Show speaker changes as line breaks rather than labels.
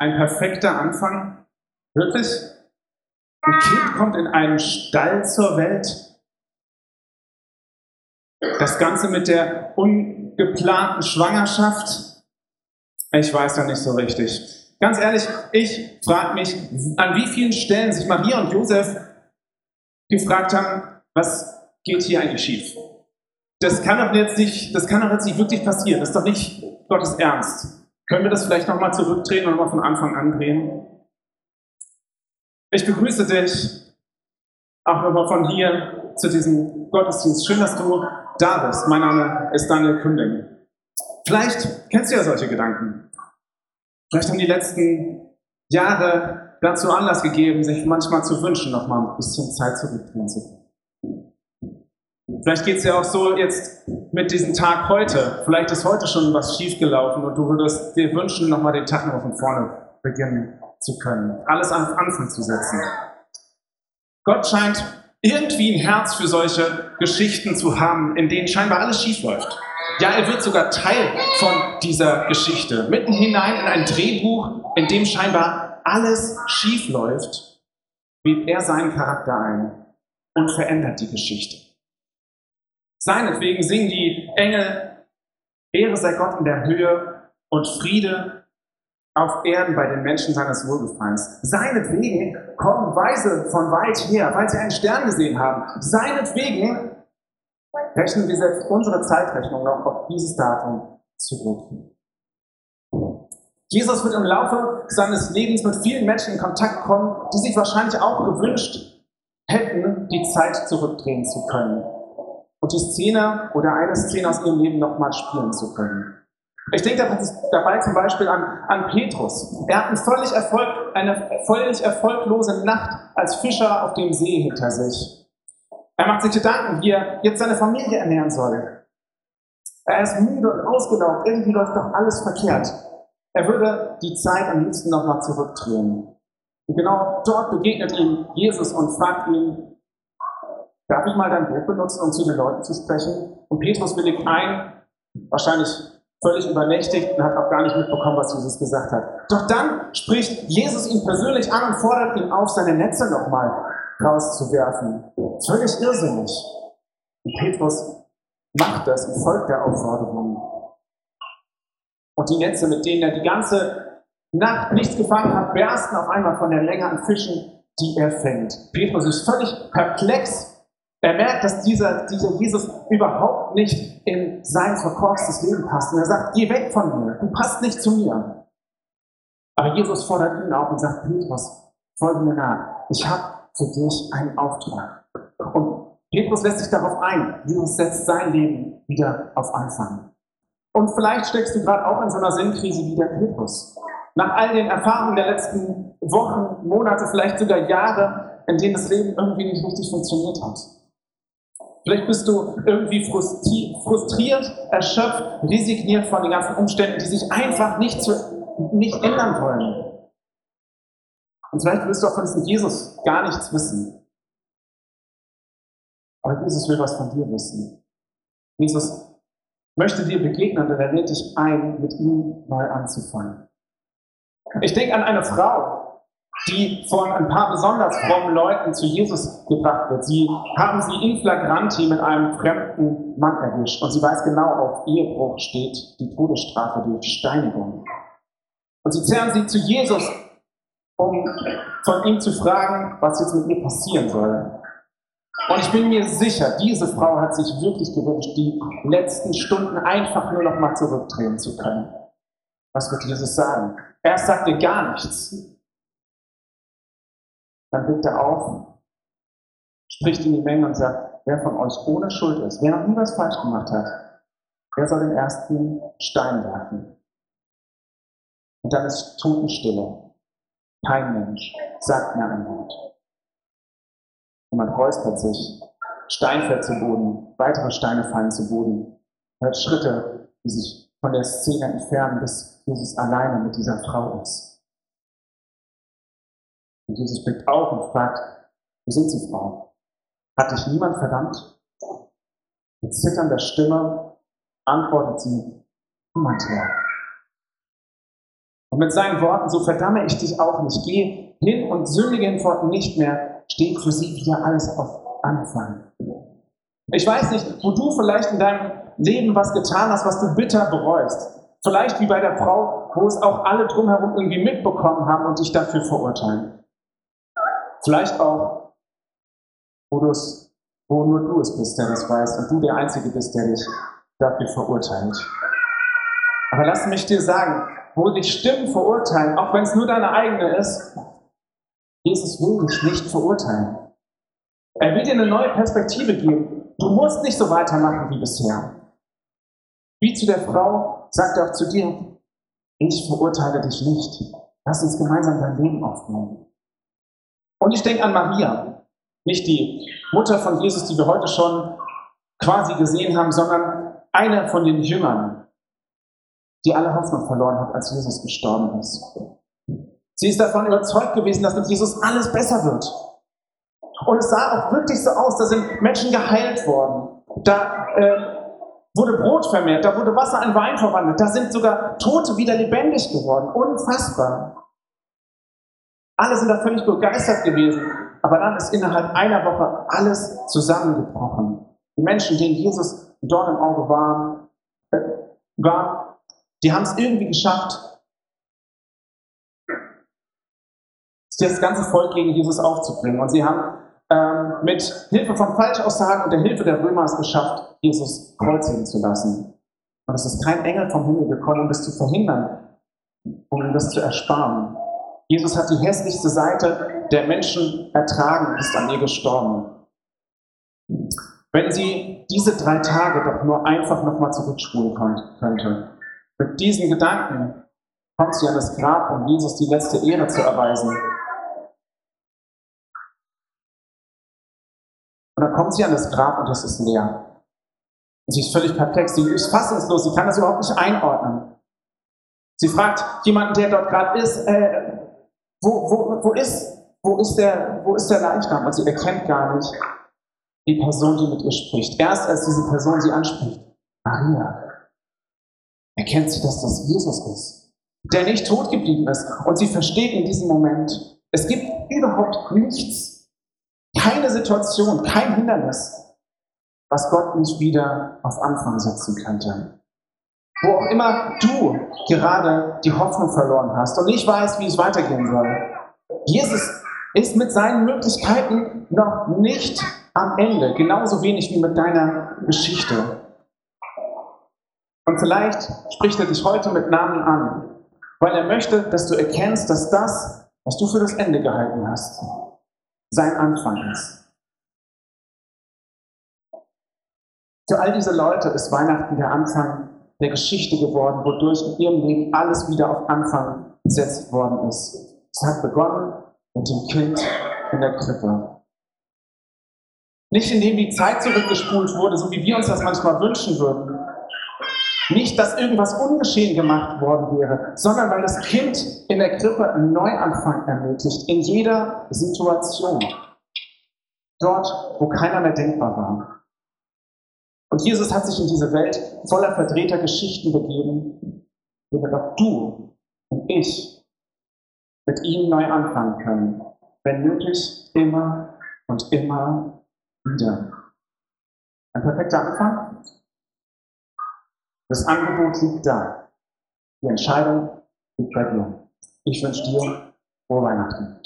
ein perfekter Anfang? Wirklich? Ein Kind kommt in einen Stall zur Welt. Das Ganze mit der ungeplanten Schwangerschaft. Ich weiß da nicht so richtig. Ganz ehrlich, ich frage mich, an wie vielen Stellen sich Maria und Josef gefragt haben, was geht hier eigentlich schief? Das kann doch jetzt nicht, das kann doch jetzt nicht wirklich passieren. Das ist doch nicht Gottes Ernst. Können wir das vielleicht nochmal zurückdrehen und nochmal von Anfang an drehen? Ich begrüße dich auch nochmal von hier zu diesem Gottesdienst. Schön, dass du da bist. Mein Name ist Daniel Künding. Vielleicht kennst du ja solche Gedanken. Vielleicht haben die letzten Jahre dazu Anlass gegeben, sich manchmal zu wünschen, nochmal ein bisschen Zeit zurückdrehen zu können. Vielleicht geht es ja auch so jetzt mit diesem Tag heute. Vielleicht ist heute schon was schiefgelaufen und du würdest dir wünschen, nochmal den Tag nochmal von vorne beginnen zu können. Alles ans Anfang zu setzen. Gott scheint irgendwie ein Herz für solche Geschichten zu haben, in denen scheinbar alles schief läuft. Ja, er wird sogar Teil von dieser Geschichte. Mitten hinein in ein Drehbuch, in dem scheinbar alles schief läuft, webt er seinen Charakter ein und verändert die Geschichte. Seinetwegen singen die Engel, Ehre sei Gott in der Höhe und Friede auf Erden bei den Menschen seines Wohlgefallens. Seinetwegen kommen Weise von weit her, weil sie einen Stern gesehen haben. Seinetwegen rechnen wir selbst unsere Zeitrechnung noch auf dieses Datum zurück. Jesus wird im Laufe seines Lebens mit vielen Menschen in Kontakt kommen, die sich wahrscheinlich auch gewünscht hätten, die Zeit zurückdrehen zu können die Szene oder eine Szene aus ihrem Leben nochmal spielen zu können. Ich denke dabei zum Beispiel an, an Petrus. Er hat völlig, Erfolg, eine völlig erfolglose Nacht als Fischer auf dem See hinter sich. Er macht sich Gedanken, wie er jetzt seine Familie ernähren soll. Er ist müde und ausgelaugt, irgendwie läuft doch alles verkehrt. Er würde die Zeit am liebsten nochmal zurückdrehen. Und genau dort begegnet ihm Jesus und fragt ihn, Darf ich mal dein Buch benutzen, um zu den Leuten zu sprechen? Und Petrus willigt ein, wahrscheinlich völlig übernächtigt und hat auch gar nicht mitbekommen, was Jesus gesagt hat. Doch dann spricht Jesus ihn persönlich an und fordert ihn auf, seine Netze nochmal rauszuwerfen. Völlig irrsinnig. Und Petrus macht das und folgt der Aufforderung. Und die Netze, mit denen er die ganze Nacht nichts gefangen hat, bersten auf einmal von der Länge an Fischen, die er fängt. Petrus ist völlig perplex er merkt, dass dieser, dieser Jesus überhaupt nicht in sein verkorkstes Leben passt. Und er sagt, geh weg von mir, du passt nicht zu mir. Aber Jesus fordert ihn auf und sagt, Petrus, folge mir nach. Ich habe für dich einen Auftrag. Und Petrus lässt sich darauf ein. Jesus setzt sein Leben wieder auf Anfang. Und vielleicht steckst du gerade auch in so einer Sinnkrise wie der Petrus. Nach all den Erfahrungen der letzten Wochen, Monate, vielleicht sogar Jahre, in denen das Leben irgendwie nicht richtig funktioniert hat. Vielleicht bist du irgendwie frustriert, erschöpft, resigniert von den ganzen Umständen, die sich einfach nicht, zu, nicht ändern wollen. Und vielleicht willst du auch von diesem Jesus gar nichts wissen. Aber Jesus will was von dir wissen. Jesus möchte dir begegnen und er lädt dich ein, mit ihm neu anzufangen. Ich denke an eine Frau, die von ein paar besonders frommen Leuten zu Jesus gebracht wird. Sie haben sie in flagranti mit einem fremden Mann erwischt und sie weiß genau, auf Ehebruch steht die Todesstrafe durch Steinigung. Und sie zerren sie zu Jesus, um von ihm zu fragen, was jetzt mit ihr passieren soll. Und ich bin mir sicher, diese Frau hat sich wirklich gewünscht, die letzten Stunden einfach nur noch mal zurückdrehen zu können. Was wird Jesus sagen? Erst sagt ihr gar nichts. Dann blickt er auf, spricht in die Menge und sagt, wer von euch ohne Schuld ist, wer noch nie was falsch gemacht hat, der soll den ersten Stein werfen. Und dann ist Totenstille. Kein Mensch sagt mehr ein Wort. Und man räuspert sich. Stein fällt zu Boden, weitere Steine fallen zu Boden. Hört Schritte, die sich von der Szene entfernen, bis Jesus alleine mit dieser Frau ist. Und Jesus blickt auf und fragt, wo sind Sie, Frau? Hat dich niemand verdammt? Mit zitternder Stimme antwortet sie, niemand Herr. Und mit seinen Worten, so verdamme ich dich auch nicht. Geh hin und sündige hinfort nicht mehr. Steht für sie wieder alles auf Anfang. Ich weiß nicht, wo du vielleicht in deinem Leben was getan hast, was du bitter bereust. Vielleicht wie bei der Frau, wo es auch alle drumherum irgendwie mitbekommen haben und dich dafür verurteilen. Vielleicht auch, wo, wo nur du es bist, der das weiß und du der Einzige bist, der dich dafür verurteilt. Aber lass mich dir sagen, wo dich Stimmen verurteilen, auch wenn es nur deine eigene ist, Jesus will dich nicht verurteilen. Er will dir eine neue Perspektive geben. Du musst nicht so weitermachen wie bisher. Wie zu der Frau sagt er auch zu dir, ich verurteile dich nicht. Lass uns gemeinsam dein Leben aufbauen. Und ich denke an Maria, nicht die Mutter von Jesus, die wir heute schon quasi gesehen haben, sondern eine von den Jüngern, die alle Hoffnung verloren hat, als Jesus gestorben ist. Sie ist davon überzeugt gewesen, dass mit Jesus alles besser wird. Und es sah auch wirklich so aus, da sind Menschen geheilt worden. Da äh, wurde Brot vermehrt, da wurde Wasser in Wein verwandelt, da sind sogar Tote wieder lebendig geworden. Unfassbar. Alle sind da völlig begeistert gewesen. Aber dann ist innerhalb einer Woche alles zusammengebrochen. Die Menschen, denen Jesus Dorn im Auge waren, äh, war, die haben es irgendwie geschafft, das ganze Volk gegen Jesus aufzubringen. Und sie haben ähm, mit Hilfe von Falschaussagen und der Hilfe der Römer es geschafft, Jesus kreuzigen zu lassen. Und es ist kein Engel vom Himmel gekommen, um das zu verhindern, um das zu ersparen. Jesus hat die hässlichste Seite der Menschen ertragen und ist an ihr gestorben. Wenn sie diese drei Tage doch nur einfach nochmal zurückspulen könnte, mit diesen Gedanken kommt sie an das Grab, um Jesus die letzte Ehre zu erweisen. Und dann kommt sie an das Grab und es ist leer. Und sie ist völlig perplex, sie ist fassungslos, sie kann das überhaupt nicht einordnen. Sie fragt jemanden, der dort gerade ist, äh, wo, wo, wo, ist, wo, ist der, wo ist der Leichnam? Und sie erkennt gar nicht die Person, die mit ihr spricht. Erst als diese Person sie anspricht, Maria, erkennt sie, dass das Jesus ist, der nicht tot geblieben ist. Und sie versteht in diesem Moment, es gibt überhaupt nichts, keine Situation, kein Hindernis, was Gott nicht wieder auf Anfang setzen könnte. Wo auch immer du gerade die Hoffnung verloren hast und nicht weißt, wie es weitergehen soll. Jesus ist mit seinen Möglichkeiten noch nicht am Ende, genauso wenig wie mit deiner Geschichte. Und vielleicht spricht er dich heute mit Namen an, weil er möchte, dass du erkennst, dass das, was du für das Ende gehalten hast, sein Anfang ist. Für all diese Leute ist Weihnachten der Anfang der Geschichte geworden, wodurch in ihrem Leben alles wieder auf Anfang gesetzt worden ist. Es hat begonnen mit dem Kind in der Krippe. Nicht indem die Zeit zurückgespult wurde, so wie wir uns das manchmal wünschen würden. Nicht, dass irgendwas ungeschehen gemacht worden wäre, sondern weil das Kind in der Krippe einen Neuanfang ermöglicht, in jeder Situation. Dort, wo keiner mehr denkbar war. Und Jesus hat sich in diese Welt voller verdrehter Geschichten begeben, damit auch du und ich mit ihm neu anfangen können. Wenn nötig, immer und immer wieder. Ein perfekter Anfang? Das Angebot liegt da. Die Entscheidung liegt bei dir. Ich wünsche dir frohe Weihnachten.